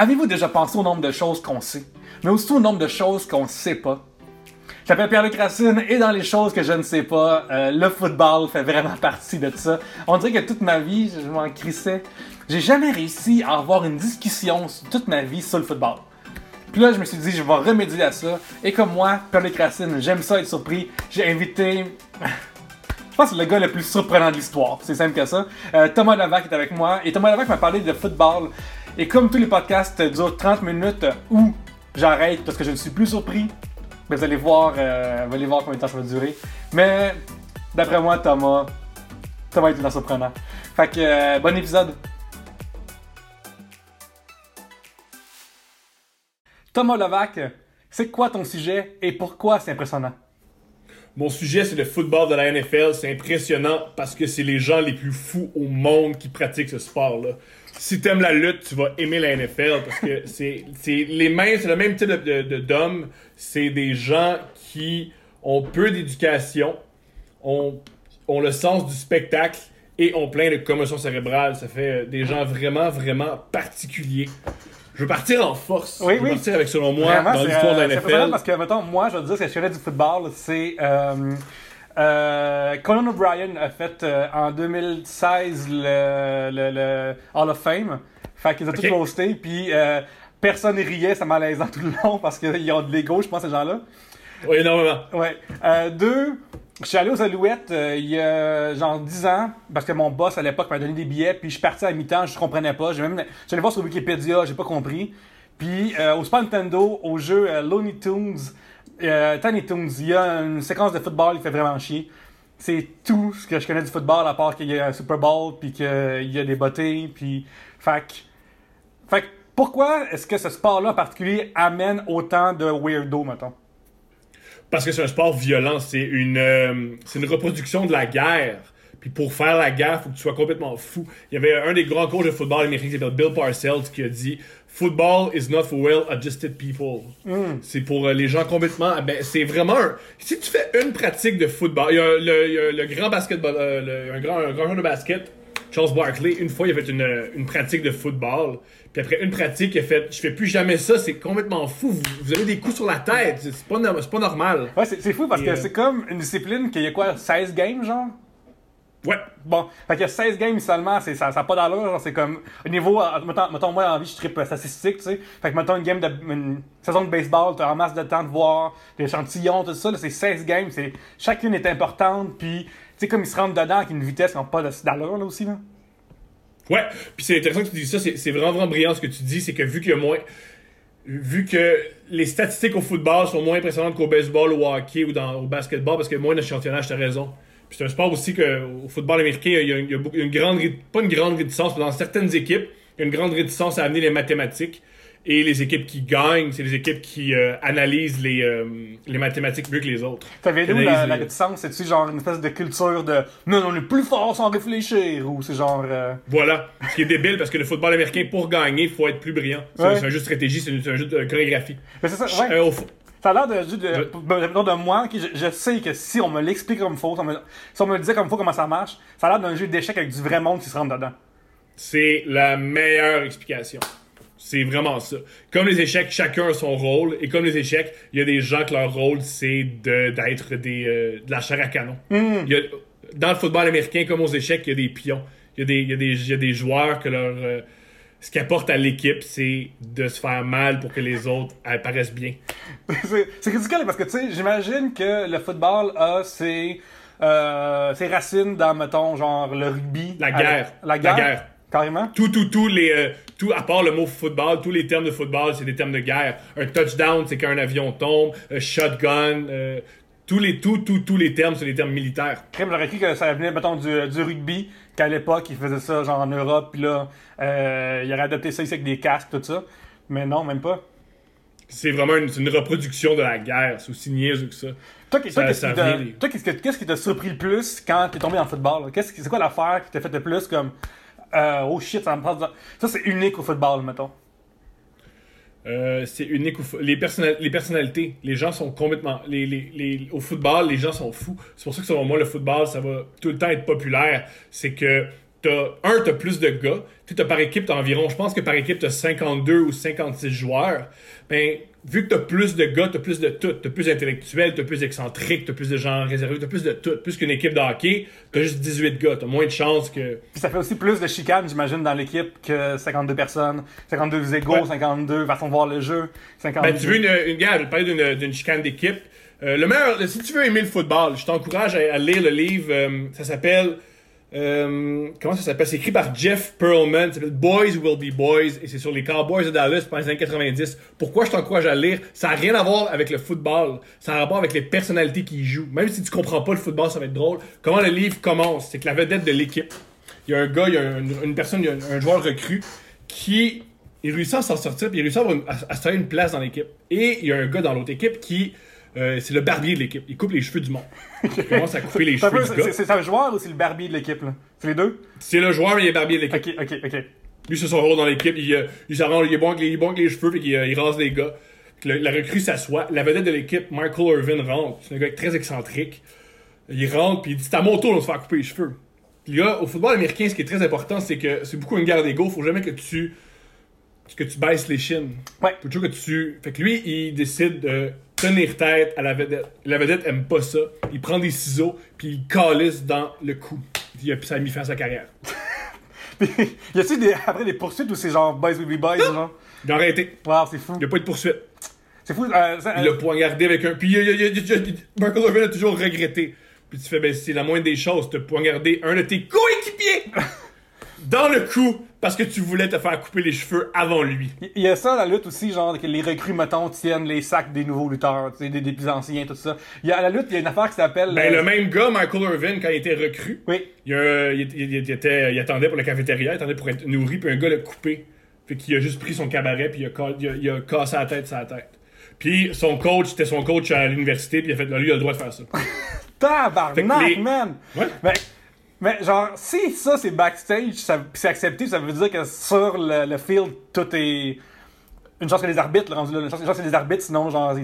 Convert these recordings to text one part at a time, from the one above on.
Avez-vous déjà pensé au nombre de choses qu'on sait, mais aussi au nombre de choses qu'on ne sait pas? Je m'appelle Pierre-Luc et dans les choses que je ne sais pas, euh, le football fait vraiment partie de ça. On dirait que toute ma vie, je m'en crissais. J'ai jamais réussi à avoir une discussion toute ma vie sur le football. Puis là, je me suis dit, je vais remédier à ça. Et comme moi, Pierre-Luc j'aime ça être surpris. J'ai invité. Je pense que c'est le gars le plus surprenant de l'histoire. C'est simple que ça. Euh, Thomas Levac est avec moi. Et Thomas Levac m'a parlé de football. Et comme tous les podcasts durent 30 minutes où j'arrête parce que je ne suis plus surpris, vous allez voir, euh, vous allez voir combien de temps ça va durer. Mais d'après moi, Thomas, Thomas est tout surprenant. Fait que euh, bon épisode. Thomas Levac, c'est quoi ton sujet et pourquoi c'est impressionnant? Mon sujet, c'est le football de la NFL. C'est impressionnant parce que c'est les gens les plus fous au monde qui pratiquent ce sport-là. Si t'aimes la lutte, tu vas aimer la NFL parce que c'est les mêmes, c'est le même type de, de, d'hommes. C'est des gens qui ont peu d'éducation, ont, ont le sens du spectacle et ont plein de commotions cérébrales. Ça fait des gens vraiment, vraiment particuliers. Je veux partir en force. Oui, je veux oui. partir avec, selon moi, dans l'histoire de la euh, C'est impressionnant NFL. parce que, mettons, moi, je veux dire, ce que je connais du football, c'est. Euh, euh, Conan O'Brien a fait euh, en 2016 le, le, le Hall of Fame. Fait qu'ils ont Ok. tous posté, puis euh, personne riait, c'est malaisant tout le long parce qu'ils ont de l'ego, je pense, ces gens-là. Oui, énormément. Ouais. Euh, deux, je suis allé aux Alouettes euh, il y a genre 10 ans parce que mon boss à l'époque m'a donné des billets, puis je suis parti à mi-temps, je comprenais pas. J'ai même, j'allais voir sur Wikipédia, j'ai pas compris. Puis au Super Nintendo, au jeu Looney Tunes, euh, Toons, il y a une séquence de football qui fait vraiment chier. C'est tout ce que je connais du football, à part qu'il y a un Super Bowl, puis qu'il y a des bottées, puis... Fait que pourquoi est-ce que ce sport-là en particulier amène autant de weirdo, mettons? Parce que c'est un sport violent, c'est une, euh, c'est une reproduction de la guerre. Puis pour faire la guerre, faut que tu sois complètement fou. Il y avait un des grands coachs de football américain qui s'appelle Bill Parcells qui a dit Football is not for well-adjusted people. C'est pour euh, les gens complètement. Ben, c'est vraiment un. Si tu fais une pratique de football, il y a le, il y a le grand basketball, euh, le- un, grand, un grand joueur de basket, Charles Barkley, une fois il a fait une, une pratique de football. Puis après une pratique, il a fait Je fais plus jamais ça, c'est complètement fou. Vous, vous avez des coups sur la tête, c'est pas, no- c'est pas normal. Ouais, c'est fou parce Et, que euh, c'est comme une discipline qu'il y a quoi, 16 games, genre? Ouais. Bon, fait a 16 games seulement, c'est, ça n'a pas d'allure, c'est comme, au niveau, euh, mettons, mettons, moi, en vie, je tripe statistique, tu sais. Fait que, mettons, une game de, une saison de baseball, t'as en masse de temps de voir, des échantillons, tout ça, là, c'est 16 games, c'est, chacune est importante, puis, tu sais, comme ils se rentrent dedans avec une vitesse qui n'a pas d'allure, là, aussi, là. Ouais, puis c'est intéressant que tu dis ça, c'est c'est vraiment, vraiment brillant ce que tu dis, c'est que vu qu'il y a moins. Vu que les statistiques au football sont moins impressionnantes qu'au baseball, au hockey ou dans, au basketball, parce qu'il y a moins d'échantillonnage, t'as raison. C'est un sport aussi que au football américain, il y a, il y a beaucoup- une grande, pas une grande réticence, mais dans certaines équipes, il y a une grande réticence à amener les mathématiques. Et les équipes qui gagnent, c'est les équipes qui euh, analysent les, euh, les mathématiques mieux que les autres. T'avais d'où la, la les- réticence? C'est-tu genre une espèce de culture de, non, on est plus fort sans réfléchir, ou c'est genre, euh, Voilà. Ce qui est débile parce que le football américain, pour gagner, il faut être plus brillant. C'est Ouais. un jeu de stratégie, c'est un jeu de chorégraphie. mais c'est ça, ouais. Euh, au Ça a l'air de, de, de, de moi, que je, je sais que si on me l'explique comme il faut, si on me, si on me le disait comme il faut comment ça marche, ça a l'air d'un jeu d'échecs avec du vrai monde qui se rentre dedans. C'est la meilleure explication. C'est vraiment ça. Comme les échecs, chacun a son rôle. Et comme les échecs, il y a des gens que leur rôle, c'est de- d'être des, euh, de la chair à canon. Il y a- dans le football américain, comme aux échecs, il y a des pions. Il y a des, il y a des, il y a des joueurs que leur... euh, ce qu'ils apportent à l'équipe, c'est de se faire mal pour que les autres apparaissent bien. c'est ridicule parce que, tu sais, j'imagine que le football a ses, euh, ses racines dans, mettons, genre le rugby. La guerre. La La guerre? guerre. Carrément? tout, tout, tout, les, euh, tout, à part le mot football, tous les termes de football, c'est des termes de guerre. Un touchdown, c'est quand un avion tombe. Un shotgun, euh, tous les, tout, tout, tous les termes, c'est des termes militaires. Crème, j'aurais cru que ça venait, mettons, du, du rugby, qu'à l'époque, ils faisaient ça, genre en Europe, puis là, euh, ils auraient adopté ça ici avec des casques, tout ça. Mais non, même pas. C'est vraiment une, reproduction de la guerre. C'est aussi niaiseux que ça. Toi, qu'est-ce qui t'a- surpris le plus quand t'es tombé dans le football? Qu'est-ce c'est quoi l'affaire qui t'a fait le plus comme euh, oh shit, ça me passe dans- Ça, c'est unique au football, mettons. Euh, c'est unique. Les, personnal- les personnalités, les gens sont complètement. Les, au football, les gens sont fous. C'est pour ça que selon moi, le football, ça va tout le temps être populaire. C'est que t'as, un, t'as plus de gars. Tu par équipe, environ, je pense que par équipe, t'as 52 ou 56 joueurs. Ben, vu que t'as plus de gars, t'as plus de tout. T'as plus d'intellectuels, t'as plus d'excentriques, t'as plus de gens réservés, t'as plus de tout. Plus qu'une équipe de hockey, t'as juste 18 gars. T'as moins de chances que. Puis ça fait aussi plus de chicanes, j'imagine, dans l'équipe que 52 personnes, 52 égaux, Ouais. 52 façons de voir le jeu, 52... Ben, tu veux une, une gars, je parler d'une, d'une chicane d'équipe. Euh, le meilleur, si tu veux aimer le football, je t'encourage à, à lire le livre. euh, ça s'appelle. Euh, comment ça s'appelle? C'est écrit par Jeff Pearlman. Ça s'appelle Boys Will Be Boys. Et c'est sur les Cowboys de Dallas pendant les années 90. Pourquoi je t'encourage à lire? Ça n'a rien à voir avec le football. Ça a un rapport avec les personnalités qui y jouent. Même si tu comprends pas le football, ça va être drôle. Comment le livre commence? C'est que la vedette de l'équipe. Il y a un gars, il y a un- une personne, il y a un, joueur recru qui il réussit à s'en sortir, puis il réussit à- à se faire une place dans l'équipe. Et il y a un gars dans l'autre équipe qui, euh, c'est le barbier de l'équipe. Il coupe les cheveux du monde. Il commence à couper les cheveux peu- du c'est- gars. c'est c'est un joueur ou c'est le barbier de l'équipe? C'est les deux? C'est le joueur, mais il est barbier de l'équipe. Ok, ok, ok. Lui, c'est son rôle dans l'équipe. Il, euh, il s'arrange, il est bon avec les, il est bon avec les cheveux, puis il, euh, il rase les gars. Le- la recrue s'assoit. La vedette de l'équipe, Michael Irvin, rentre. C'est un gars très excentrique. Il rentre, puis il dit C'est à mon tour de se faire couper les cheveux. Puis là, au football américain, ce qui est très important, c'est que c'est beaucoup une guerre d'ego. Faut jamais que tu, que tu baisses les chines. Ouais. Faut toujours que tu. Fait que lui, il décide de tenir tête à la vedette. La vedette aime pas ça. Il prend des ciseaux, puis il calisse dans le cou. A, ça a mis fin à sa carrière. Puis, y a-tu des, après des poursuites ou c'est genre Boys Be Boys, genre? Il a arrêté. Wow, c'est fou. Il n'y a pas eu de poursuite. C'est fou. euh, ça- Il l'a poignardé avec un. Puis il- Michael Irvin a toujours regretté. Puis tu fais, ben c'est la moindre des choses, te poignarder un de tes coéquipiers dans le cou parce que tu voulais te faire couper les cheveux avant lui. Il y a ça, la lutte aussi, genre que les recrues, mettons, tiennent les sacs des nouveaux lutteurs, des, des plus anciens, tout ça. Il y a, à la lutte, il y a une affaire qui s'appelle... Ben, euh, le même gars, Michael Irvin, quand il était recru, Oui. il, il- il- il était, il attendait pour la cafétéria, il attendait pour être nourri, puis un gars l'a coupé. Fait qu'il a juste pris son cabaret, puis il a, il a- il a cassé la tête sa tête. Puis son coach, c'était son coach à l'université, puis il a fait, là, lui, il a le droit de faire ça. Tabarnak, les- man! Ouais. Mais, mais genre, si ça c'est backstage, c'est accepté, ça veut dire que sur le, field, tout est. Une chance que les arbitres, là, une chance, une chance que les arbitres, sinon, genre,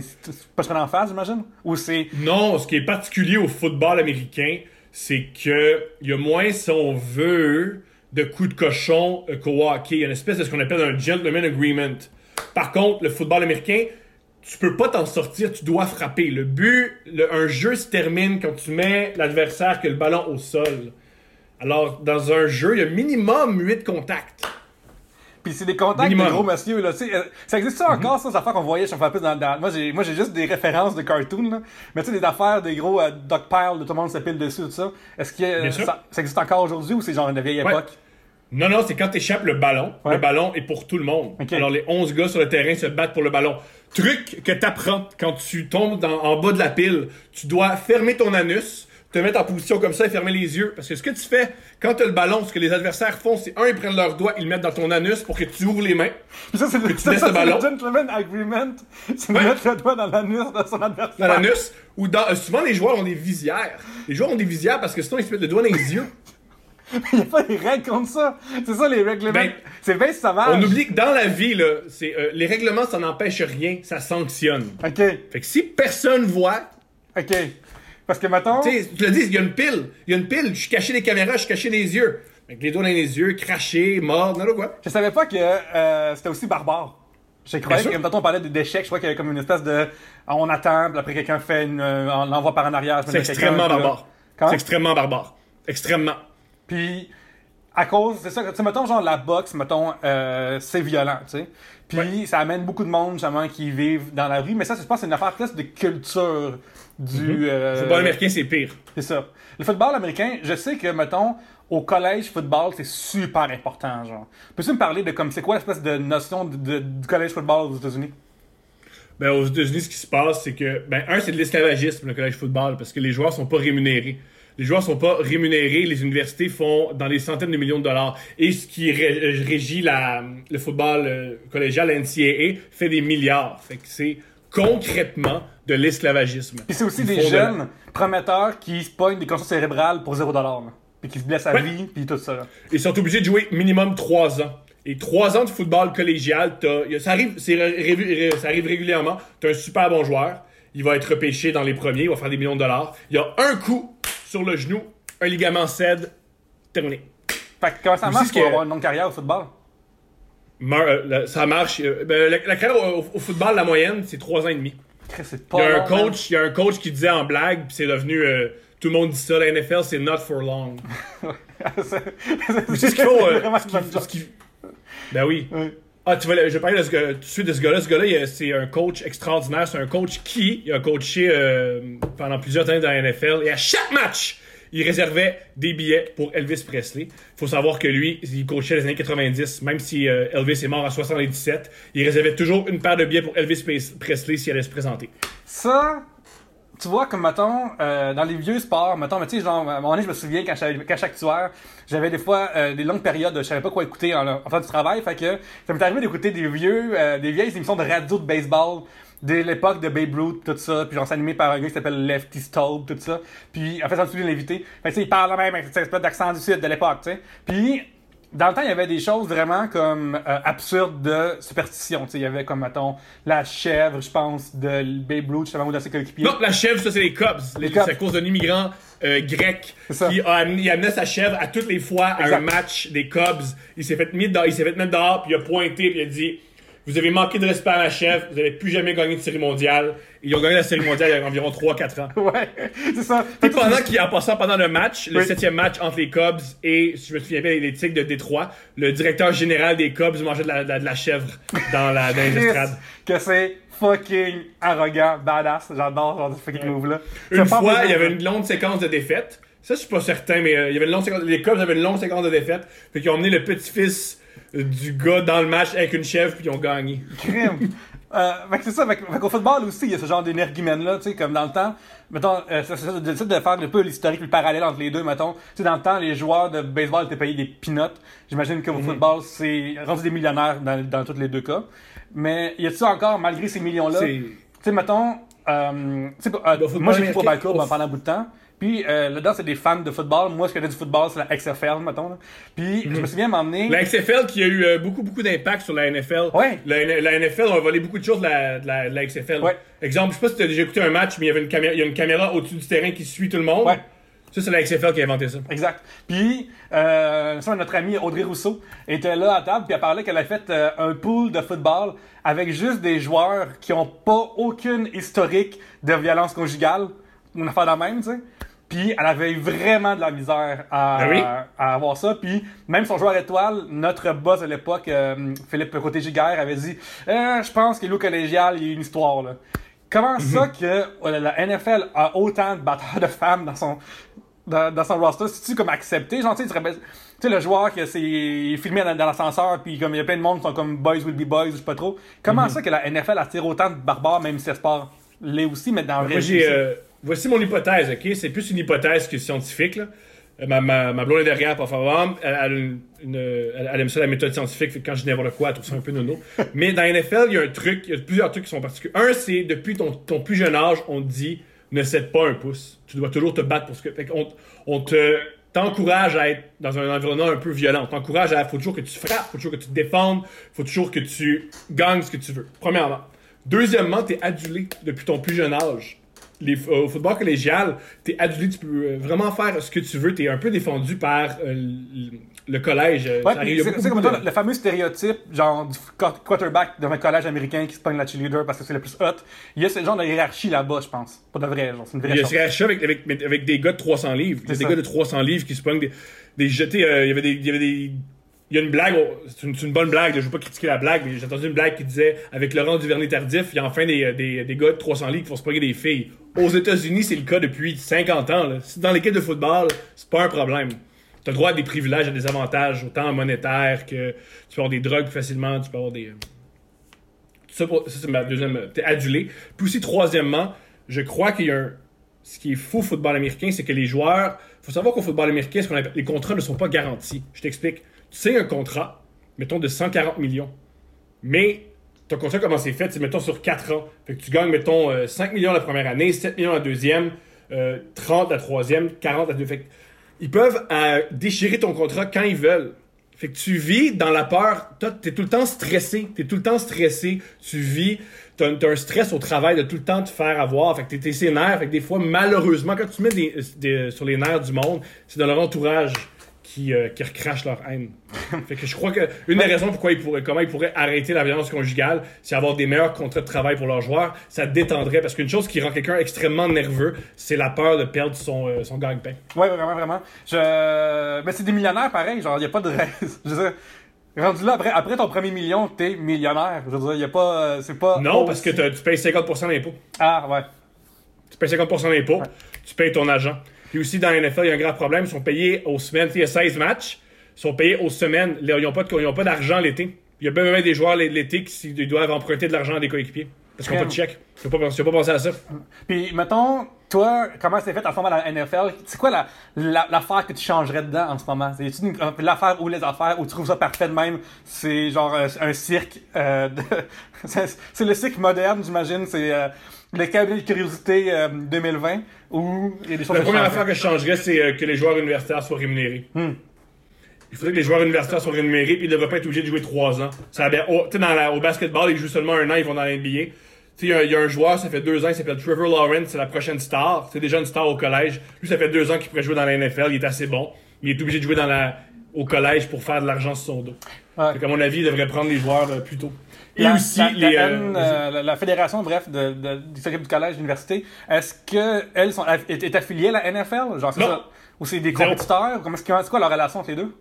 pas en face, j'imagine? Ou c'est. Non, ce qui est particulier au football américain, c'est que il y a moins, si on veut, de coups de cochon euh, qu'au hockey. Il y a une espèce de ce qu'on appelle un gentleman agreement. Par contre, le football américain, tu peux pas t'en sortir, tu dois frapper. Le but, le- un jeu se termine quand tu mets l'adversaire que le ballon au sol. Alors, dans un jeu, il y a minimum 8 contacts. Pis c'est des contacts Minimum. de gros monsieur, là. Tu sais, euh, ça existe ça encore, ça, ces affaires qu'on voyait, je me plus dans, dans- Moi, j'ai, moi, j'ai juste des références de cartoons, là. Mais tu sais, des affaires, des gros euh, dogpiles, de tout le monde se pile dessus, tout ça. Est-ce que euh, ça, ça existe encore aujourd'hui ou c'est genre une vieille Ouais. époque? Non, non, c'est quand tu échappes le ballon. Ouais. Le ballon est pour tout le monde. Alors, les 11 gars sur le terrain se battent pour le ballon. Truc que t'apprends quand tu tombes dans- en bas de la pile, tu dois fermer ton anus, te mettre en position comme ça et fermer les yeux. Parce que ce que tu fais quand t'as le ballon, ce que les adversaires font, c'est un, ils prennent leurs doigts, ils le mettent dans ton anus pour que tu ouvres les mains. Ça, c'est le, tu ça, ça, gentleman agreement. C'est de Ouais. mettre le doigt dans l'anus de son adversaire. Dans l'anus, ou dans, euh, souvent les joueurs ont des visières. Les joueurs ont des visières parce que sinon ils se mettent le doigt dans les yeux. Il n'y a pas des règles contre ça. C'est ça, les règlements. Ben, c'est bien sauvage. On oublie que dans la vie, là, c'est, euh, les règlements, ça n'empêche rien, ça sanctionne. OK, Fait que si personne voit, OK. Parce que, mettons... Tu sais, tu le dis, il y a une pile. Il y a une pile. Je suis caché des caméras, je suis caché les yeux. Avec les doigts dans les yeux, craché, mort, n'importe quoi. Je savais pas que euh, c'était aussi barbare. Croyais sûr. que, tantôt on parlait d'échecs, je crois qu'il y avait comme une espèce de... On attend, puis après quelqu'un fait une... euh, on l'envoie par en arrière. C'est extrêmement barbare. C'est extrêmement barbare. Extrêmement. Puis, à cause, c'est ça, tu sais, mettons, genre, la boxe, mettons, euh, c'est violent, tu sais. Puis, ça amène beaucoup de monde, justement, qui vivent dans la rue. Mais ça, je pense, c'est une affaire plus de culture du... euh, Le football américain, c'est pire. C'est ça. Le football américain, je sais que, mettons, au collège football, c'est super important, genre. Peux-tu me parler de comme, c'est quoi l'espèce de notion de- de- du collège football aux États-Unis? Ben, aux États-Unis, ce qui se passe, c'est que, ben, un, c'est de l'esclavagisme, le collège football, parce que les joueurs sont pas rémunérés. Les joueurs sont pas rémunérés, les universités font dans les centaines de millions de dollars. Et ce qui ré- régit la, le football euh, collégial, la NCAA, fait des milliards. Fait que c'est concrètement de l'esclavagisme. Puis c'est aussi Ils des de jeunes prometteurs qui se pognent des conditions cérébrales pour 0$, là. Puis qui se blessent à Ouais. vie, puis tout ça. Ils sont obligés de jouer minimum 3 ans. Et 3 ans de football collégial, t'as- ça, arrive, c'est ça arrive régulièrement. Tu as un super bon joueur, il va être repêché dans les premiers, il va faire des millions de dollars. Il y a un coup sur le genou, un ligament cède, terminé. Fait que comment ça marche pour avoir une longue carrière au football? Euh, ça marche. euh, ben, la, carrière au, au football, la moyenne, c'est 3 ans et demi. Il y a un long, man. coach, il y a un coach qui disait en blague, puis c'est devenu. euh, tout le monde dit ça, la NFL, c'est not for long. c'est ce qu'il faut. euh, ce Ben oui. Ah, tu le- je vais parler de ce gars, tout de suite de ce gars-là. Ce gars-là, c'est un coach extraordinaire. C'est un coach qui il a coaché euh, pendant plusieurs années dans la NFL. Et à chaque match, il réservait des billets pour Elvis Presley. Il faut savoir que lui, il coachait les années 90. Même si euh, Elvis est mort en 77, il réservait toujours une paire de billets pour Elvis Presley s'il allait se présenter. Ça, tu vois, comme mettons, euh, dans les vieux sports, mettons, mais tu sais, genre, à un moment donné, je me souviens quand j'étais actuaire, j'avais des fois euh, des longues périodes, je savais pas quoi écouter en, en faisant du travail, fait que ça m'est arrivé d'écouter des vieux, des vieilles émissions de radio de baseball de l'époque de Babe Ruth, tout ça, puis genre c'est animé par un gars qui s'appelle Lefty Staub, tout ça, puis en fait, ça me souvient de l'invité, fait tu sais, il parle même avec cette espèce d'accent du sud de l'époque, tu sais, puis dans le temps, il y avait des choses vraiment comme euh, absurdes de superstition. Tu sais, il y avait comme, mettons, la chèvre, je pense, de Babe Ruth, justement, ou de ses coéquipiers. Non, la chèvre, ça, c'est les Cubs. Les-. C'est à cause d'un immigrant euh, grec qui a amené, il amenait sa chèvre à toutes les fois à Exact. un match des Cubs. Il s'est fait, mis il s'est fait mettre dehors, puis il a pointé, puis il a dit Vous avez manqué de respect à ma chèvre, vous n'allez plus jamais gagner de série mondiale. Ils ont gagné la série mondiale il y a environ 3-4 ans. Ouais, c'est ça. Puis pendant qu'il en passant pendant le match, le septième match entre les Cubs et, si je me souviens bien, les Tigres de Détroit, le directeur général des Cubs mangeait de la, de la- de la chèvre dans, la, dans les Chris, estrades. que c'est fucking arrogant, badass. J'adore ce fucking move-là. Une fois, il y avait une longue séquence de défaites. Ça, je suis pas certain, mais euh, il y avait une longue séquence. Les Cubs avaient une longue séquence de défaites. Fait qu'ils ont emmené le petit-fils euh, du gars dans le match avec une chèvre, puis ils ont gagné. crime. Euh, fait que c'est ça, fait, fait qu'au football aussi, il y a ce genre d'énergumène-là, tu sais, comme dans le temps, mettons, euh, c'est c'est ça, j'essaie de faire un peu l'historique, le parallèle entre les deux, mettons, tu sais, dans le temps, les joueurs de baseball étaient payés des peanuts, j'imagine que au football, c'est rendu des millionnaires dans, dans tous les deux cas, mais y a-tu encore, malgré ces millions-là, tu sais, mettons, euh, tu sais, euh, moi j'ai Ball Club au- pendant un bout de temps. Puis euh, là-dedans, c'est des fans de football. Moi, ce que j'ai du football, c'est la XFL, mettons. là. Puis je me souviens m'emmener. La XFL qui a eu euh, beaucoup, beaucoup d'impact sur la NFL. Ouais. La, NFL a volé beaucoup de choses de la, de la, de la XFL. Ouais. Exemple, je sais pas si tu as déjà écouté un match, mais il y avait une caméra, il y a une caméra au-dessus du terrain qui suit tout le monde. Ouais. Ça, c'est la XFL qui a inventé ça. Exact. Puis, euh, ça, notre amie Audrey Rousseau était là à table, puis elle parlait qu'elle a fait euh, un pool de football avec juste des joueurs qui ont pas aucune historique de violence conjugale, une affaire de la même, tu sais. Puis, elle avait eu vraiment de la misère à, oui? à avoir ça. Puis, même son joueur étoile, notre boss de l'époque, euh, Philippe Côté-Giguère, avait dit Euh, Je pense que l'eau collégial, il y a une histoire, là. Comment ça que euh, la NFL a autant de batteurs de femmes dans son, dans, dans son roster, c'est-tu comme accepté? Genre, tu sais, tu rappelles- tu sais, le joueur qui est filmé dans, dans l'ascenseur, puis comme il y a plein de monde qui sont comme boys will be boys, je sais pas trop. Comment ça que la NFL attire autant de barbares, même si c'est sport l'est aussi, mais dans le vrai voici mon hypothèse, ok? C'est plus une hypothèse que scientifique, là. Euh, Ma, ma, ma blonde est derrière, pour favor. Elle, elle, a une- une- elle, elle aime ça, la méthode scientifique. Fait que quand je dis n'importe quoi, elle trouve ça un peu nono. Mais dans la NFL, il y a un truc, il y a plusieurs trucs qui sont particuliers. Un, c'est depuis ton, ton plus jeune âge, on te dit ne cède pas un pouce. Tu dois toujours te battre pour ce que. Fait on te t'encourage à être dans un environnement un peu violent. On t'encourage à. Faut toujours que tu frappes, faut toujours que tu te défendes, faut toujours que tu gagnes ce que tu veux. Premièrement. Deuxièmement, t'es adulé depuis ton plus jeune âge. Les, euh, au football collégial, t'es adulé, tu peux euh, vraiment faire ce que tu veux. T'es un peu défendu par euh, le, le collège. euh, Ouais, c'est comme de- le, fameux stéréotype, genre du qu- quarterback dans un collège américain qui se pogne la cheerleader parce que c'est le plus hot. Il y a ce genre de hiérarchie là-bas, je pense. Pas de vrai, genre, c'est une vraie Il y a chose. ce rachat avec, avec, avec des gars de 300 livres. Il y a des gars de 300 livres qui se pognent des, des jetés. euh, il y avait des. Il y avait des il y a une blague, oh, c'est une, bonne blague, je veux pas critiquer la blague, mais j'ai entendu une blague qui disait avec Laurent Duvernay-Tardif, il y a enfin des, des, des gars de 300 livres qui font se pogner des filles. Aux États-Unis, c'est le cas depuis 50 ans. Là. Dans l'équipe de football, c'est pas un problème. Tu as droit à des privilèges, à des avantages, autant monétaires que tu peux avoir des drogues facilement, tu peux avoir des. euh, Ça, ça, c'est ma deuxième. T'es adulé. Puis aussi, troisièmement, je crois qu'il y a un. Ce qui est fou au football américain, c'est que les joueurs. faut savoir qu'au football américain, les contrats ne sont pas garantis. Je t'explique. Tu signes un contrat, mettons, de 140 millions. Mais ton contrat, comment c'est fait, c'est mettons sur 4 ans. Fait que tu gagnes, mettons, euh, 5 millions la première année, 7 millions la deuxième, euh, 30 la troisième, 40 la deuxième. Ils peuvent euh, déchirer ton contrat quand ils veulent. Fait que tu vis dans la peur. T'es tout le temps stressé. T'es tout le temps stressé. Tu vis. T'as un, stress au travail de tout le temps te faire avoir. Fait que t'es ses nerfs. Fait que des fois, malheureusement, quand tu mets des- sur les nerfs du monde, c'est dans leur entourage qui, euh, qui recrachent leur haine. fait que je crois que une des raisons pourquoi ils pourraient, comment ils pourraient arrêter la violence conjugale, c'est avoir des meilleurs contrats de travail pour leurs joueurs. Ça détendrait parce qu'une chose qui rend quelqu'un extrêmement nerveux, c'est la peur de perdre son, euh, son gagne-pain. Ouais, vraiment, vraiment. Je... Mais c'est des millionnaires pareil, genre, y a pas de reste. Je dire, rendu là, après, après ton premier million, t'es millionnaire. Je veux dire, y a pas. euh, C'est pas. Non, parce que tu payes 50% d'impôts. Ah, ouais. Tu payes 50% d'impôts, tu payes ton agent. Puis aussi, dans la NFL, il y a un grave problème. Ils sont payés aux semaines. Il y a 16 matchs. Ils sont payés aux semaines. Ils n'ont pas, de- d'argent l'été. Il y a bien, bien des joueurs l'été qui ils doivent emprunter de l'argent à des coéquipiers. Parce qu'ils n'ont pas de chèque. Tu n'as pas, pas pensé à ça. Puis, mettons, toi, comment c'est fait en ce moment dans la NFL? C'est quoi la- la- l'affaire que tu changerais dedans en ce moment? C'est euh, l'affaire ou les affaires où tu trouves ça parfait de même? C'est genre euh, un cirque. euh, c'est le cirque moderne, j'imagine. C'est euh, le cabinet de curiosité euh, 2020 où il y a des choses La première affaire que je changerais, c'est que les joueurs universitaires soient rémunérés. Hmm. Il faudrait que les joueurs universitaires soient rémunérés, puis ils ne devraient pas être obligés de jouer 3 ans. Ça bien- au, tu sais, dans la- au basketball, ils jouent seulement un an, ils vont dans la NBA. Tu sais, il y a un- il y, a un joueur, ça fait deux ans, il s'appelle Trevor Lawrence, c'est la prochaine star. C'est déjà une star au collège. Lui, ça fait deux ans qu'il pourrait jouer dans la NFL, il est assez bon. Il est obligé de jouer dans la, au collège pour faire de l'argent sur son dos. Ouais. Fait qu'à mon avis, il devrait prendre les joueurs euh, plus tôt. Et La, aussi, la, les. la, euh, N, euh, la- fédération, bref, de, de, du s'occupe du collège, de l'université, est-ce aff- est, est affiliée à la NFL? Genre, c'est ça? Ou c'est des compétiteurs? Comment est-ce c'est quoi leur relation entre les deux?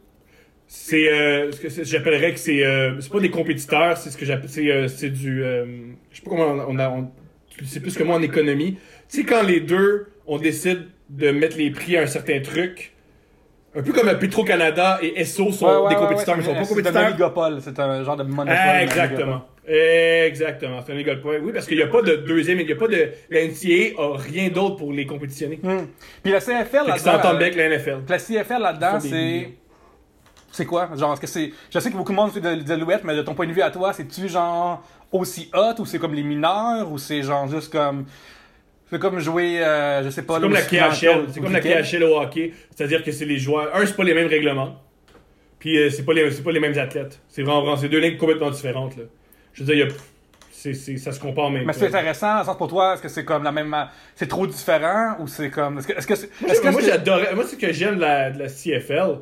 C'est euh, ce que j'appellerais que c'est euh, c'est pas des compétiteurs, c'est ce que j'appelle c'est euh, c'est du euh, je sais pas comment on a on, c'est plus que moi en économie. Tu sais quand les deux on décide de mettre les prix à un certain truc un peu comme Petro Canada et Esso sont Ouais, ouais, des compétiteurs ouais, mais ils sont pas c'est un compétiteurs. oligopole, c'est un genre de monopole. Ah, exactement. Exactement, c'est un égal point. Oui, parce qu'il n'y a pas de deuxième, il n'y a pas de. La NCAA a rien d'autre pour les compétitionner. oligopole. Hmm. Puis la CFL là-dedans. s'entendent euh, bien avec la NFL. La CFL là-dedans, Ils c'est. C'est quoi? Genre, est-ce que c'est. Je sais que beaucoup de monde fait de, de mais de ton point de vue à toi, c'est-tu genre aussi hot ou c'est comme les mineurs ou c'est genre juste comme. C'est comme jouer, euh, je sais pas, C'est comme la KHL. C'est comme la. KHL au hockey. C'est-à-dire que c'est les joueurs. Un, c'est pas les mêmes règlements. Puis euh, c'est pas les pas les mêmes athlètes. C'est vraiment, c'est deux lignes complètement différentes là. Je veux dire, y a- ça se compare même. Mais c'est intéressant, dans le sens pour toi, est-ce que c'est comme la même. C'est trop différent ou c'est comme. Est-ce que. Est-ce que c'est- Moi, que moi, j'adorais. Moi, c'est que j'aime de la, de la CFL.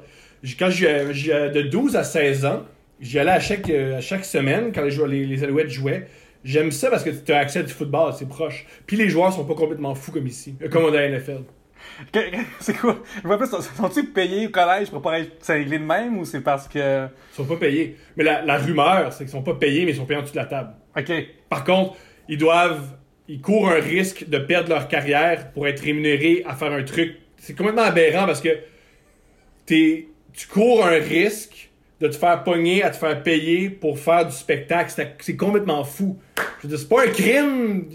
Quand j'ai j'ai- de 12 à 16 ans, j'y allais à chaque, euh, à chaque semaine quand les, joueurs, les, les Alouettes jouaient. J'aime ça parce que tu as accès à du football, c'est proche. Puis les joueurs sont pas complètement fous comme ici, euh, comme on a à la NFL. C'est quoi? Je vois plus, sont- sont-ils payés au collège pour pas être cinglés de même ou c'est parce que. Ils sont pas payés. Mais la, la rumeur, c'est qu'ils sont pas payés, mais ils sont payés en dessous de la table. Ok. Par contre, ils doivent. Ils courent un risque de perdre leur carrière pour être rémunérés à faire un truc. C'est complètement aberrant parce que t'es, tu cours un risque de te faire pogner à te faire payer pour faire du spectacle. C'est, complètement fou. Je veux dire, c'est pas un crime.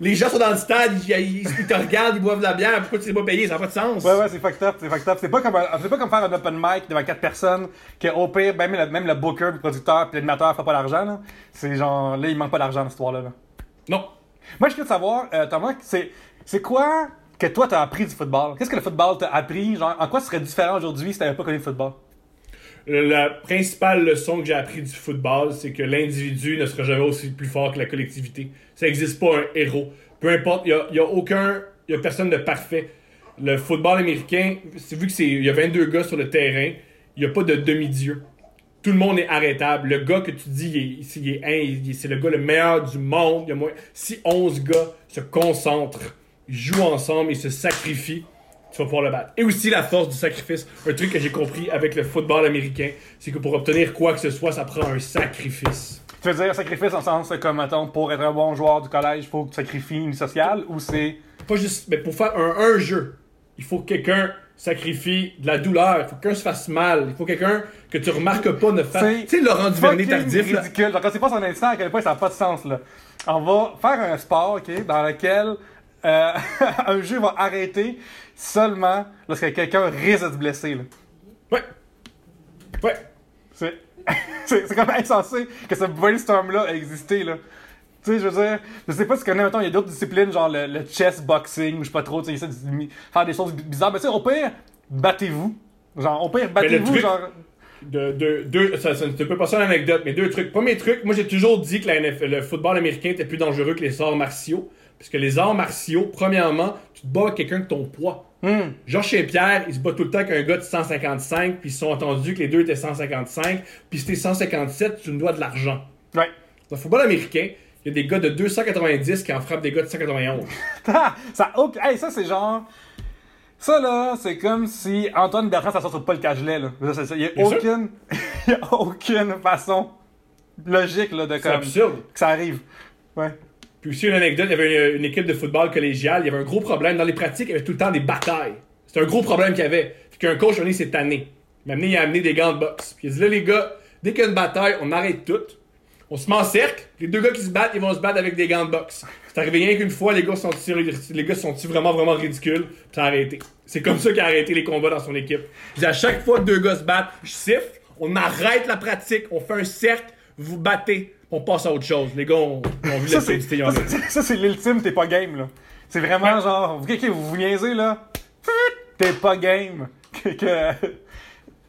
Les gens sont dans le stade, ils, ils- ils te regardent, ils boivent de la bière. Pourquoi tu t'es pas payé? Ça n'a pas de sens. Ouais, ouais, c'est fucked up, c'est fucked up. C'est pas comme, c'est pas comme faire un open mic devant quatre personnes, que au pire, ben, même, le, même le booker, le producteur, puis l'animateur fait pas d'argent. C'est genre, là, il manque pas d'argent, cette histoire-là, là. Non. Moi, je veux savoir, euh, Thomas, c'est, c'est quoi que toi, t'as appris du football? Qu'est-ce que le football t'a appris? Genre, en quoi ce serait différent aujourd'hui si t'avais pas connu le football? La principale leçon que j'ai appris du football, c'est que l'individu ne sera jamais aussi plus fort que la collectivité. Ça n'existe pas un héros. Peu importe, il n'y a, a aucun. Il a personne de parfait. Le football américain, vu que c'est. Il y a 22 gars sur le terrain, il n'y a pas de demi-dieu. Tout le monde est arrêtable. Le gars que tu dis, est- c'est le gars le meilleur du monde. Y a moins, si 11 gars se concentrent, jouent ensemble et se sacrifient, tu vas pouvoir le battre. Et aussi la force du sacrifice. Un truc que j'ai compris avec le football américain, c'est que pour obtenir quoi que ce soit, ça prend un sacrifice. Tu veux dire sacrifice en sens comme, mettons, pour être un bon joueur du collège, il faut que tu sacrifies une sociale, ou c'est. Pas juste, mais pour faire un, un jeu, il faut que quelqu'un sacrifie de la douleur, il faut que quelqu'un se fasse mal, il faut que quelqu'un que tu remarques pas ne fasse. C'est Tu sais, Laurent Duvernay tardif, là. ridicule. Quand tu penses un instant à quel point ça n'a pas de sens, là. On va faire un sport, OK, dans lequel euh, un jeu va arrêter seulement lorsque quelqu'un risque de se blesser, là. Ouais. Ouais. C'est, c'est, c'est comme insensé que ce brainstorm-là a existé, là. Tu sais, je veux dire, je sais pas si tu connais, mettons, il y a d'autres disciplines, genre le, le chess boxing, ou je sais pas trop, tu sais, de faire des choses bi- bizarres. Mais tu sais, au pire, battez-vous. Genre, au pire, battez-vous, genre. de, de- deux, ça, ça, tu peux passer une anecdote, mais deux trucs. Premier truc, moi j'ai toujours dit que la NFL le football américain était plus dangereux que les arts martiaux. Parce que les arts martiaux, premièrement, tu te bats avec quelqu'un de ton poids. Hmm. Georges Saint-Pierre, il se bat tout le temps avec un gars de 155, puis ils se sont entendus que les deux étaient 155, puis si t'es 157, tu me dois de l'argent. Ouais. Dans le football américain, il y a des gars de 290 qui en frappent des gars de 191. ça, hey, ça c'est genre. Ça là, c'est comme si Antoine Bertrand ça sort sur Paul Cagelet là. Il y a aucune, a aucune façon logique là de C'est comme absurde. que ça arrive. Ouais. Puis aussi, une anecdote, il y avait une, équipe de football collégial, il y avait un gros problème. Dans les pratiques, il y avait tout le temps des batailles. C'était un gros problème qu'il y avait. Puis qu'un coach, on est s'est tanné. Il m'a amené, il a amené des gants de boxe. Puis il a dit là, les gars, dès qu'il y a une bataille, on arrête tout. On se met en cercle. Les deux gars qui se battent, ils vont se battre avec des gants de boxe. C'est arrivé rien qu'une fois, les gars sont les gars sont vraiment, vraiment ridicules? Puis ça a arrêté. C'est comme ça qu'il a arrêté les combats dans son équipe. Dit à chaque fois que deux gars se battent, je siffle, on arrête la pratique, on fait un cercle, vous battez, on passe à autre chose. Les gars ont, ont vu Ça la ont ça, c'est- l'ultime, t'es pas game là. C'est vraiment genre, vous, ok, vous vous niaisez là, t'es pas game. Que, que...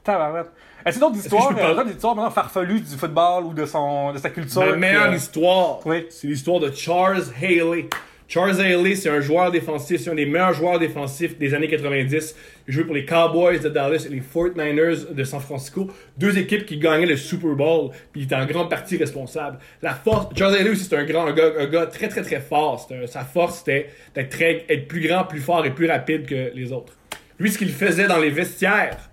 Tabarouette. Est-ce d'autres je histoires, euh, d'autres histoires maintenant farfelues du football ou de son, de sa culture? Ma meilleure que- histoire, Oui. c'est l'histoire de Charles Haley. Charles Haley, c'est un joueur défensif, c'est un des meilleurs joueurs défensifs des années 90. Il jouait pour les Cowboys de Dallas et les 49ers de San Francisco. Deux équipes qui gagnaient le Super Bowl, puis il était en grande partie responsable. La force, Charles Haley aussi, c'est un grand, un gars, un gars très très très fort. Sa force, c'était d'être être plus grand, plus fort et plus rapide que les autres. Lui, ce qu'il faisait dans les vestiaires,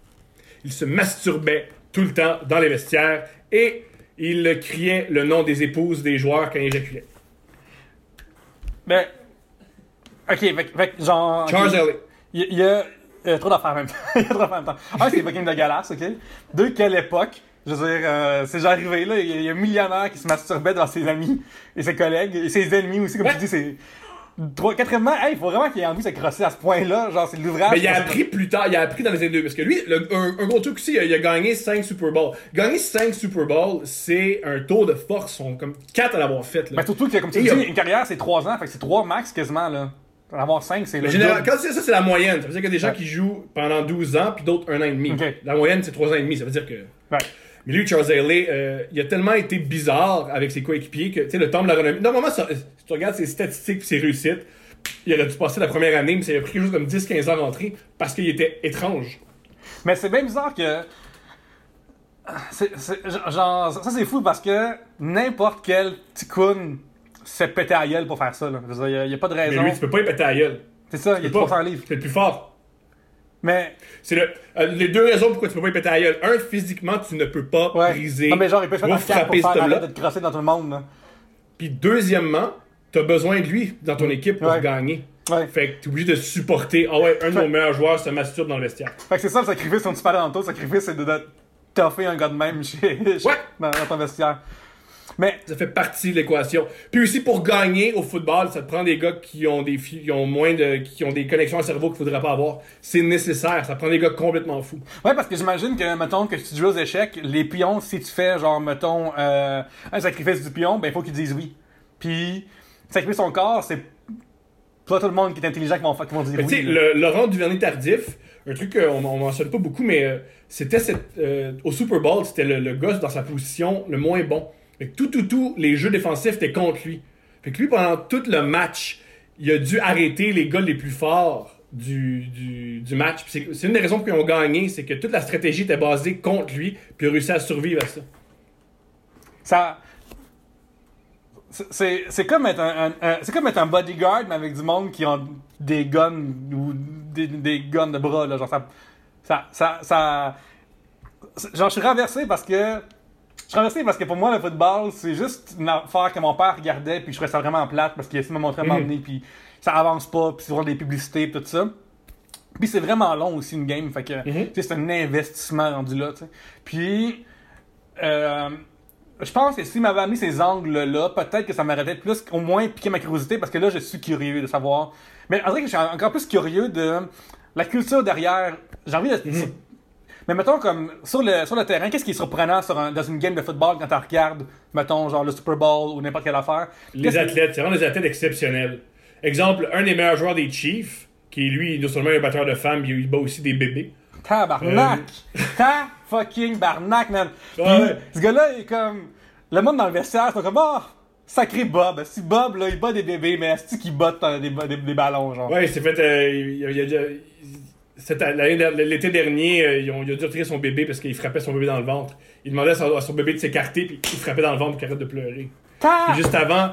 il se masturbait tout le temps dans les vestiaires et il criait le nom des épouses des joueurs quand il éjaculait. Ben. Ok, fait, fait genre. Charles Haley. Il y, a euh, trop d'affaires en même temps. Il y a trop d'affaires en même temps. Un, c'est fucking dégueulasse, ok? Deux, quelle époque? Je veux dire, euh, c'est déjà arrivé, là. Il y, a- il y a un millionnaire qui se masturbait devant ses amis et ses collègues et ses ennemis aussi, comme Ouais. tu dis, c'est. Trois, quatrièmement, hey, il faut vraiment qu'il ait envie de se crosser à ce point-là. Genre, c'est l'ouvrage. Mais il a appris plus tard, il a appris dans les années 2. Parce que lui, le- un, un gros truc aussi, il a, gagné 5 Super Bowls. Gagner 5 Super Bowls, c'est un tour de force. Sont comme 4 à l'avoir fait. Là. Ben, surtout que, comme tu dis, a- une carrière, c'est trois ans. Fait que c'est trois max quasiment, là. En avoir cinq, c'est le. Mais général- quand c'est ça, c'est la moyenne. Ça veut dire qu'il y a des gens Ouais. qui jouent pendant 12 ans, puis d'autres un an et demi. La moyenne, c'est 3 ans et demi. Ça veut dire que. Ouais. Mais lui, Charles Haley, euh, il a tellement été bizarre avec ses coéquipiers que, tu sais, le temps de la renommée. Normalement, ça- si tu regardes ses statistiques et ses réussites, il aurait dû passer la première année, mais ça a pris quelque chose comme 10-15 ans à rentrer parce qu'il était étrange. Mais c'est bien bizarre que. genre, ça c'est fou parce que n'importe quel ticoun se fait péter à gueule pour faire ça. Là. Il n'y a, pas de Mais raison. lui, tu peux pas y péter la gueule. C'est ça, il Tu pas. 300 livres. C'est le plus fort. Mais, C'est le, euh, les deux raisons pourquoi tu peux pas y péter la gueule. Un, physiquement, tu ne peux pas ouais. briser Non, mais genre, il peut cap pour frapper faire de te crosser dans tout le monde. Là. Puis deuxièmement, t'as besoin de lui dans ton équipe pour Ouais. gagner. Ouais. Fait que t'es obligé de supporter. Ah ouais, un de nos meilleurs joueurs se masturbe dans le vestiaire. Fait que c'est ça le sacrifice quand tu parlais dans le sacrifice, c'est de, de toffer un gars de même chez, chez- Ouais. dans, dans ton vestiaire. Mais, Ça fait partie de l'équation. Puis aussi pour gagner au football, ça te prend des gars qui ont des qui ont moins de qui ont des connexions au cerveau qu'il faudrait pas avoir. C'est nécessaire. Ça prend des gars complètement fous. ouais, parce que j'imagine que, mettons, que si tu joues aux échecs, les pions, si tu fais, genre, mettons, euh, un sacrifice du pion, ben, il faut qu'ils disent oui. Puis, sacrifier son corps, c'est pas tout le monde qui est intelligent qui vont, qui vont dire Mais tu oui. le- Laurent Duvernay tardif, un truc qu'on on mentionne pas beaucoup, mais euh, c'était cette, euh, au Super Bowl, c'était le, le gars dans sa position le moins bon. Tout, tout, tout, les jeux défensifs étaient contre lui. Fait que lui, pendant tout le match, il a dû arrêter les gars les plus forts du, du, match. C'est une des raisons pour qu'ils ont gagné, c'est que toute la stratégie était basée contre lui, puis il a réussi à survivre à ça. Ça. c'est- comme, être un, c'est comme être un bodyguard, mais avec du monde qui ont des guns ou des, des guns de bras. Là, genre, ça, ça, ça, Genre, je suis renversé parce que. Je suis renversé parce que pour moi, le football, c'est juste une affaire que mon père regardait, puis je trouvais ça vraiment plate parce qu'il essaie de me montrer à moment donné, puis ça avance pas, puis c'est vraiment des publicités, tout ça. Puis c'est vraiment long aussi une game, fait que Mhm. c'est un investissement rendu là. tu sais. Puis euh, je pense que s'il m'avait amené ces angles-là, peut-être que ça m'aurait plus, au moins, piqué ma curiosité, parce que là, je suis curieux de savoir. Mais en vrai, je suis encore plus curieux de la culture derrière. J'ai envie de. Mhm. Mais mettons, comme sur le, sur le terrain, qu'est-ce qui est surprenant sur un- dans une game de football quand tu regardes, mettons, genre le Super Bowl ou n'importe quelle affaire? Les athlètes, c'est vraiment des athlètes exceptionnels. Exemple, un des meilleurs joueurs des Chiefs, qui lui, non seulement un batteur de femmes, il bat aussi des bébés. Tabarnak! Ta fucking barnac, man! Puis, Euh. Ouais, ouais. ce gars-là, il est comme. Le monde dans le vestiaire, c'est comme, ah! Sacré Bob. Si Bob, là, il bat des bébés, mais est-ce qu'il bat euh, des, des, des ballons, genre? Ouais, il s'est fait. euh, il, il- il- L'été dernier, euh, ils ont, il a dû retirer son bébé parce qu'il frappait son bébé dans le ventre. Il demandait à son, à son bébé de s'écarter, puis il frappait dans le ventre pour qu'il arrête de pleurer. Ah! Puis juste avant,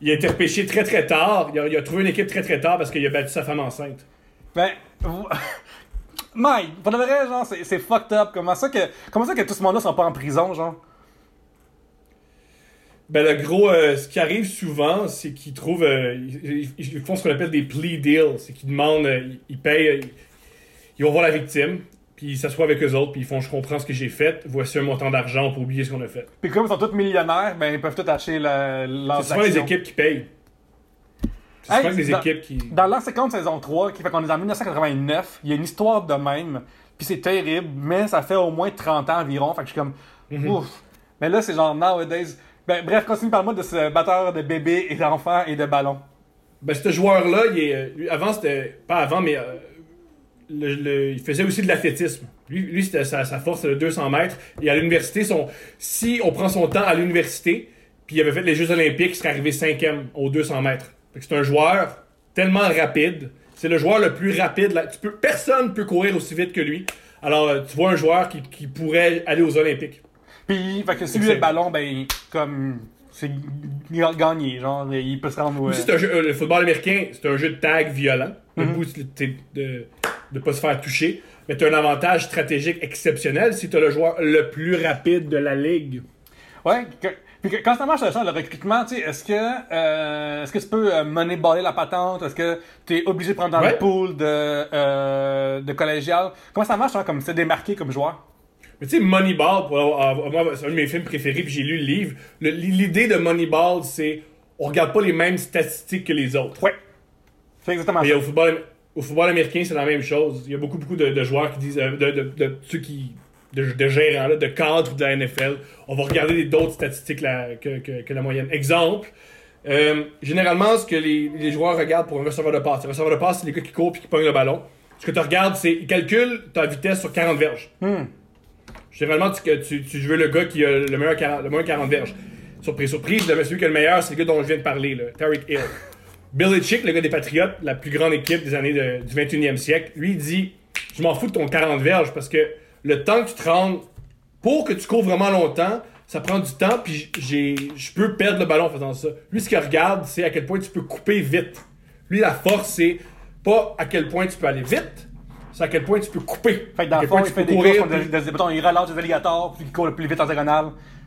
il a été repêché très très tard. Il a, il a trouvé une équipe très très tard parce qu'il a battu sa femme enceinte. Ben, vous- Mike, pour de vrai, genre, c'est fucked up. Comment ça que, comment ça que tout ce monde-là sont pas en prison, genre? Ben le gros, euh, ce qui arrive souvent, c'est qu'ils trouvent, euh, ils, font ce qu'on appelle des plea deals, c'est qu'ils demandent, ils, ils payent, ils vont voir la victime, puis ils s'assoient avec eux autres, puis ils font, je comprends ce que j'ai fait, voici un montant d'argent pour oublier ce qu'on a fait. Puis comme ils sont tous millionnaires, ben ils peuvent tous acheter la, leurs C'est souvent les équipes qui payent. C'est Hey, souvent les équipes qui. Dans l'an 50 saison 3, qui fait qu'on est en 1989, il y a une histoire de même, puis c'est terrible, mais ça fait au moins 30 ans environ, fait que je suis comme, Mhm. ouf. Mais là, c'est genre nowadays. Ben, bref, continue par moi de ce batteur de bébés et d'enfants et de ballons. Ben, ce joueur-là, il est, euh, avant, c'était. Pas avant, mais. euh, le- le- il faisait aussi de l'athlétisme. Lui, lui c'était sa, sa force, le 200 mètres. Et à l'université, son, si on prend son temps à l'université, puis il avait fait les Jeux Olympiques, il serait arrivé cinquième aux 200 mètres. C'est un joueur tellement rapide. C'est le joueur le plus rapide. là. Tu peux, personne peut courir aussi vite que lui. Alors, euh, tu vois un joueur qui, qui pourrait aller aux Olympiques. Puis, fait que si lui a le ballon, ben, comme, c'est gagné, genre, il peut se rendre. Ouais. c'est un jeu, euh, le football américain, c'est un jeu de tag violent. Le Mhm. De ne pas se faire toucher. Mais tu as un avantage stratégique exceptionnel si tu as le joueur le plus rapide de la ligue. Que- puis quand ça marche ça, le recrutement, tu sais, est-ce que, euh, est-ce que tu peux euh, moneyballer la patente? Est-ce que tu es obligé de prendre dans Ouais. le pool de, euh, de collégial? Comment ça marche, hein, comme c'est démarqué comme joueur? Mais tu sais, Moneyball, pour moi, c'est un de mes films préférés, puis j'ai lu le livre. L'idée de Moneyball, c'est on regarde pas les mêmes statistiques que les autres. Ouais. C'est exactement Mais ça. au football, au football américain, c'est la même chose. Il y a beaucoup, beaucoup de, de joueurs qui disent, euh, de, de, de ceux qui, de, gérants, là, de cadres de la NFL, on va regarder d'autres statistiques là, que, que, que la moyenne. Exemple, euh, généralement, ce que les, les joueurs regardent pour un receveur de passe, un receveur de passe, c'est les gars qui courent puis qui pognent le ballon. Ce que tu regardes, c'est, ils calculent ta vitesse sur 40 verges. Hmm. Généralement, tu, tu, tu veux le gars qui a le meilleur 40, le moins 40 verges. Surprise, surprise, celui qui a le meilleur, c'est le gars dont je viens de parler, là, Tariq Hill. Belichick, le gars des Patriotes, la plus grande équipe des années de- du 21e siècle, lui il dit Je m'en fous de ton 40 verges parce que le temps que tu te rendes, pour que tu cours vraiment longtemps, ça prend du temps, puis je peux perdre le ballon en faisant ça. Lui, ce qu'il regarde, c'est à quel point tu peux couper vite. Lui, la force, c'est pas à quel point tu peux aller vite, c'est à quel point tu peux couper. Fait que dans le fond, il tu fait peux des courir, courses puis- des, des, des alligators, puis il court le plus vite en diagonale.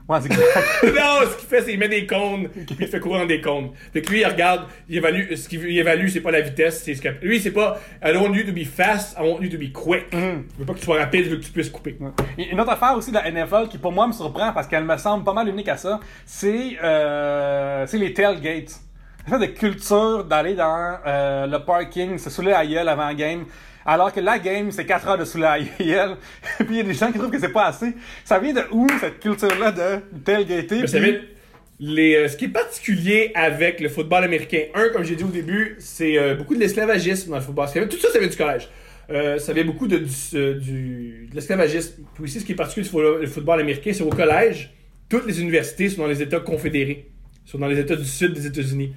Ouais, c'est non, ce qu'il fait, c'est qu'il met des cônes, puis il fait courir dans des cônes. Fait que lui, il regarde, il évalue, ce qu'il évalue, c'est pas la vitesse, c'est ce que. Lui, c'est pas, I don't want you to be fast, I want you to be quick. Je veux pas que tu sois rapide, je veux que tu puisses couper. Et Une autre affaire aussi de la NFL qui pour moi me surprend parce qu'elle me semble pas mal unique à ça, c'est euh, c'est les tailgates. Le fait de culture d'aller dans euh, le parking, se saouler à gueule avant la game, alors que la game c'est 4 heures de saouler à gueule. Puis il y a des gens qui trouvent que c'est pas assez. Ça vient de où cette culture-là de tailgater? Puis- savez, les, euh, ce qui est particulier avec le football américain, un, comme j'ai dit au début, c'est euh, beaucoup de l'esclavagisme dans le football. Tout ça, ça vient du collège. Euh, ça vient beaucoup de, de l'esclavagisme. Puis aussi, ce qui est particulier du football américain, c'est au collège, toutes les universités sont dans les États confédérés. sont dans les États du sud des États-Unis.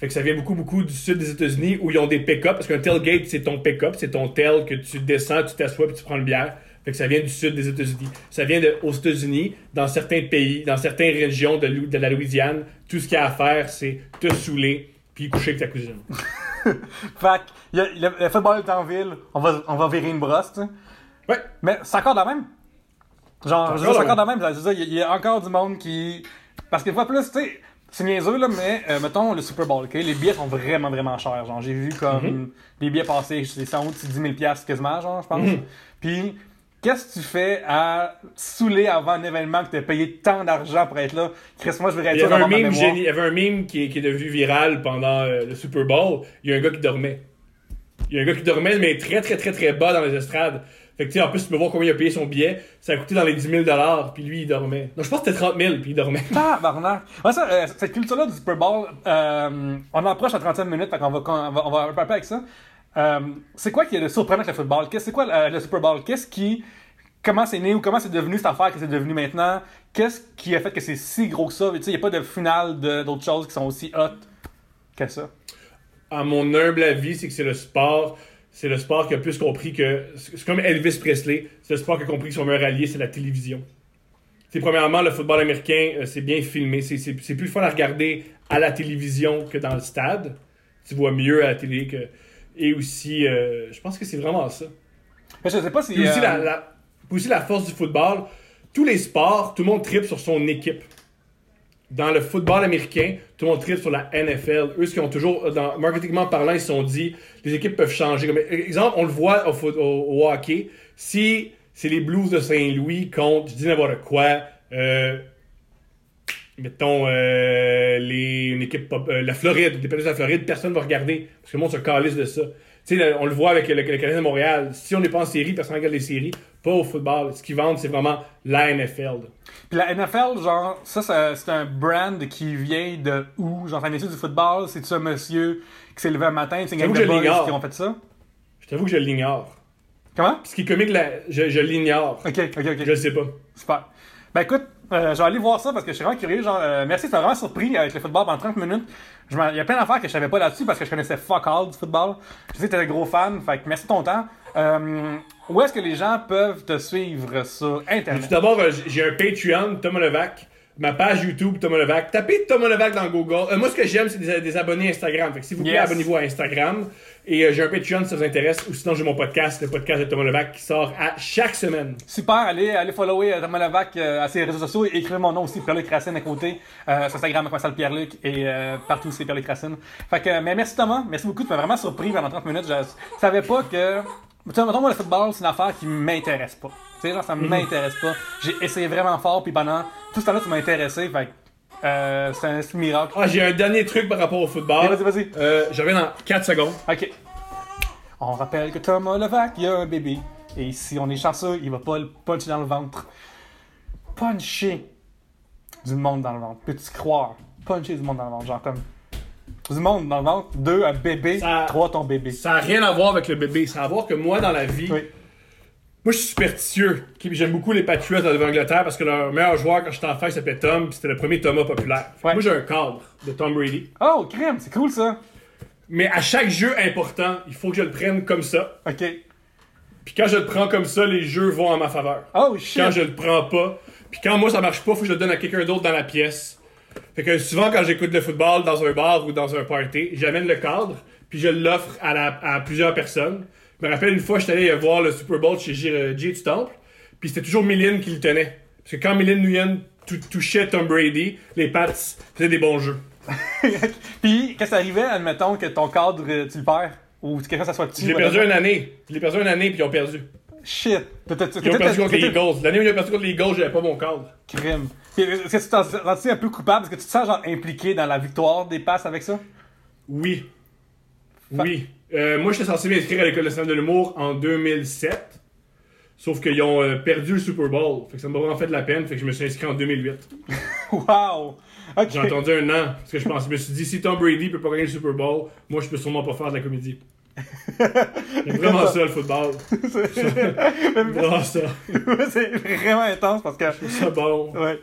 Fait que ça vient beaucoup, beaucoup du sud des États-Unis où ils ont des pick-up. Parce qu'un tailgate, c'est ton pick-up, c'est ton tail que tu descends, tu t'assois puis tu prends une bière. Fait que ça vient du sud des États-Unis. Ça vient de, aux États-Unis, dans certains pays, dans certaines régions de, la Louisiane, tout ce qu'il y a à faire, c'est te saouler puis coucher avec ta cousine. Fait que, le, football est en ville, on va, on va virer une brosse, tu sais. Ouais. Mais c'est encore de même. Genre, je veux dire, encore c'est la encore de même. Veux dire, Il y, a encore du monde qui. Parce qu'une fois plus, tu sais, c'est niaiseux, là, mais euh, mettons le Super Bowl, ok? Les billets sont vraiment, vraiment chers. Genre, j'ai vu comme Mhm. des billets passer, c'est en haut de 10 000 piastres quasiment, genre, je pense. Mhm. Puis, qu'est-ce que tu fais à saouler avant un événement que tu as payé tant d'argent pour être là? Chris, moi, je voudrais être génie- il y avait un meme qui, est- qui est devenu viral pendant euh, le Super Bowl. Il y a un gars qui dormait. Il y a un gars qui dormait, mais très, très, très, très bas dans les estrades. Fait que, tu sais, en plus, tu peux voir combien il a payé son billet. Ça a coûté dans les 10 000 puis lui, il dormait. Non, je pense que c'était 30 000 puis il dormait. Tabarnak! Ouais, ça, euh, cette culture-là du Super Bowl, euh, on approche à 30e minute, fait qu'on va, on va, on va un peu avec ça. Euh, c'est quoi qui est le surprenant avec le football? Qu'est- C'est quoi euh, le Super Bowl? Qu'est-ce qui comment c'est né ou comment c'est devenu cette affaire que c'est devenu maintenant? Qu'est-ce qui a fait que c'est si gros que ça? Tu sais, il n'y a pas de finale de- d'autres choses qui sont aussi hot que ça. À mon humble avis, c'est que c'est le sport. C'est le sport qui a plus compris que. C'est comme Elvis Presley. C'est le sport qui a compris que son meilleur allié, c'est la télévision. C'est premièrement, le football américain, euh, c'est bien filmé. C'est- plus fun à regarder à la télévision que dans le stade. Tu vois mieux à la télé que. Et aussi, euh, je pense que c'est vraiment ça. Mais je sais pas si. Puis aussi, euh, la, la- puis aussi la force du football. Tous les sports, tout le monde tripe sur son équipe. Dans le football américain, tout le monde tripe sur la NFL. Eux, ce qu'ils ont toujours, dans, marketingment parlant, ils se sont dit, les équipes peuvent changer. Comme exemple, on le voit au, hockey. Si c'est les Blues de Saint-Louis contre, je dis n'importe quoi, euh, mettons, euh, les, une équipe, euh, la Floride, les Panthers de la Floride, personne va regarder. Parce que le monde se calisse de ça. On le voit avec le, le Canadien de Montréal. Si on n'est pas en série, personne regarde les séries. Pas au football. Ce qu'ils vendent, c'est vraiment la NFL. Puis la NFL, genre, ça, ça- c'est un brand qui vient de où? Genre, un du football, c'est-tu un monsieur qui s'est levé un matin, c'est gang de boys l'ignore. qui ont fait ça? Je t'avoue que je l'ignore. Comment? Ce qui est comique, là, je, je l'ignore. Ok, ok, ok. Je le sais pas. Super. Ben écoute, euh, je vais aller voir ça parce que je suis vraiment curieux. Genre, euh, merci, ça m'a vraiment surpris avec le football pendant 30 minutes. Il y a plein d'affaires que je savais pas là-dessus parce que je connaissais fuck all du football. Je sais que t'es un gros fan, fait que merci de ton temps. Euh, où est-ce que les gens peuvent te suivre sur Tout Internet? d'abord, euh, j'ai un Patreon, Thomas Levac. Ma page YouTube, Thomas Levac. Tapez Thomas Levac dans Google. Euh, moi, ce que j'aime, c'est des, des abonnés Instagram. Fait que s'il vous plaît, Yes. abonnez-vous à Instagram. Et euh, j'ai un Patreon si ça vous intéresse. Ou sinon, j'ai mon podcast, le podcast de Thomas Levac, qui sort à chaque semaine. Super, allez, allez follower Thomas Levac euh, à ses réseaux sociaux et écrivez mon nom aussi, Pierre-Luc Racine à côté, sur Instagram, le Pierre-Luc, et partout c'est Pierre-Luc Racine. Fait que, mais merci Thomas, merci beaucoup, tu m'as vraiment surpris pendant 30 minutes. Je savais pas que. Tu sais, mettons, moi, le football, c'est une affaire qui m'intéresse pas. Tu sais, genre, ça m'intéresse pas. J'ai essayé vraiment fort, puis pendant tout ce temps-là, tu m'as intéressé, fait que, euh, c'est un c'est un miracle. Ah, j'ai un dernier truc par rapport au football. Vas-y, vas-y. Euh, je reviens dans 4 secondes. Ok. On rappelle que Thomas Levac, il a un bébé. Et si on est chanceux, il va pas le puncher dans le ventre. Puncher du monde dans le ventre. Peux-tu croire? Puncher du monde dans le ventre. Genre comme. Du monde dans le ventre. Deux, un bébé. Ça- Trois, ton bébé. Ça n'a rien à voir avec le bébé. Ça a à voir que moi, dans la vie, Oui. moi, je suis superstitieux. J'aime beaucoup les Patriots de l'Angleterre parce que leur meilleur joueur, quand j'étais enfant, il s'appelait Tom, puis c'était le premier Thomas populaire. Ouais. Moi, j'ai un cadre de Tom Brady. Oh, crème, c'est cool ça. Mais à chaque jeu important, il faut que je le prenne comme ça. Ok. Puis quand je le prends comme ça, les jeux vont en ma faveur. Oh shit. Quand je le prends pas, puis quand moi ça marche pas, faut que je le donne à quelqu'un d'autre dans la pièce. Fait que souvent quand j'écoute le football dans un bar ou dans un party, j'amène le cadre, puis je l'offre à, la- à plusieurs personnes. Je me rappelle une fois, j'étais allé voir le Super Bowl chez J- du Temple, puis c'était toujours Millen qui le tenait. Parce que quand Millen Nguyen tou- touchait Tom Brady, les Pats faisaient des bons jeux. Puis, qu'est-ce qui arrivait, admettons, que ton cadre, euh, tu le perds? Ou que quelqu'un s'assoit dessus? Je l'ai perdu une année. Je l'ai perdu une année, puis ils ont perdu. Shit. Ils ont perdu contre les Eagles. L'année où ils ont perdu contre les Eagles, j'avais pas mon cadre. Crime. Est-ce que tu t'en sens un peu coupable? Est-ce que tu te sens genre impliqué dans la victoire des passes avec ça? Oui. Oui. Euh, moi, j'étais censé m'inscrire à l'École nationale de l'humour en 2007. Sauf qu'ils ont euh, perdu le Super Bowl. Fait que ça m'a vraiment fait de la peine. Fait que je me suis inscrit en 2008. Wow! J'ai entendu un an. Parce que je pense, je me suis dit, si Tom Brady peut pas gagner le Super Bowl, moi, je peux sûrement pas faire de la comédie. J'aime vraiment ça, le football. J'aime vraiment ça. c'est vraiment intense parce que. C'est bon. Ouais.